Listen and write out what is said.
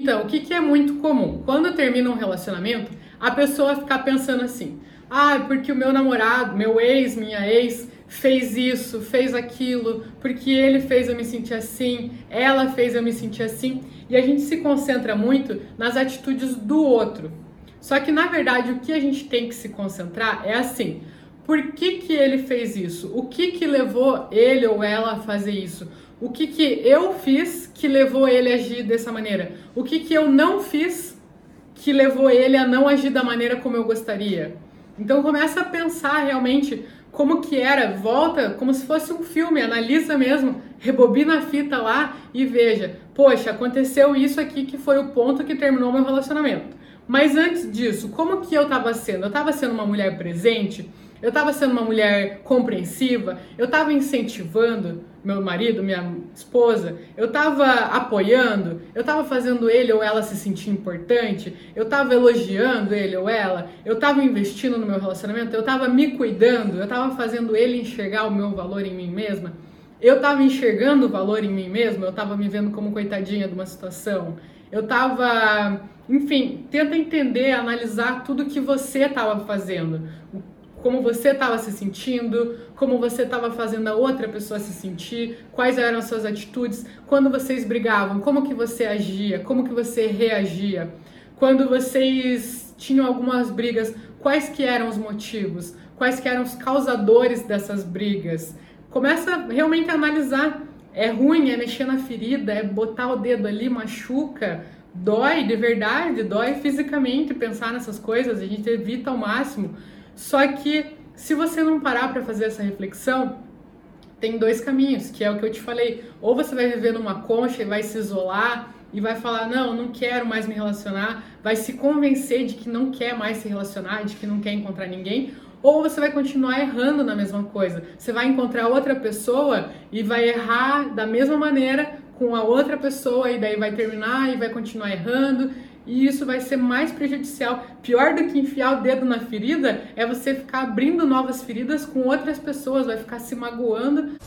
Então, o que, que é muito comum? Quando termina um relacionamento, a pessoa ficar pensando assim: ah, porque o meu namorado, meu ex, minha ex, fez isso, fez aquilo, porque ele fez eu me sentir assim, ela fez eu me sentir assim, e a gente se concentra muito nas atitudes do outro. Só que na verdade o que a gente tem que se concentrar é assim: por que, que ele fez isso? O que, que levou ele ou ela a fazer isso? O que, que eu fiz que levou ele a agir dessa maneira? O que, que eu não fiz que levou ele a não agir da maneira como eu gostaria? Então começa a pensar realmente como que era, volta como se fosse um filme, analisa mesmo, rebobina a fita lá e veja, poxa, aconteceu isso aqui que foi o ponto que terminou meu relacionamento. Mas antes disso, como que eu estava sendo? Eu estava sendo uma mulher presente? Eu estava sendo uma mulher compreensiva, eu estava incentivando meu marido, minha esposa, eu estava apoiando, eu estava fazendo ele ou ela se sentir importante, eu estava elogiando ele ou ela, eu estava investindo no meu relacionamento, eu estava me cuidando, eu estava fazendo ele enxergar o meu valor em mim mesma, eu estava enxergando o valor em mim mesma, eu estava me vendo como coitadinha de uma situação, eu estava, enfim, tenta entender, analisar tudo que você estava fazendo como você estava se sentindo, como você estava fazendo a outra pessoa se sentir, quais eram as suas atitudes, quando vocês brigavam, como que você agia, como que você reagia, quando vocês tinham algumas brigas, quais que eram os motivos, quais que eram os causadores dessas brigas. Começa realmente a analisar. É ruim, é mexer na ferida, é botar o dedo ali, machuca, dói de verdade, dói fisicamente pensar nessas coisas, a gente evita ao máximo. Só que se você não parar para fazer essa reflexão, tem dois caminhos, que é o que eu te falei. Ou você vai viver numa concha e vai se isolar e vai falar: "Não, não quero mais me relacionar", vai se convencer de que não quer mais se relacionar, de que não quer encontrar ninguém, ou você vai continuar errando na mesma coisa. Você vai encontrar outra pessoa e vai errar da mesma maneira com a outra pessoa e daí vai terminar e vai continuar errando e isso vai ser mais prejudicial. Pior do que enfiar o dedo na ferida é você ficar abrindo novas feridas com outras pessoas, vai ficar se magoando.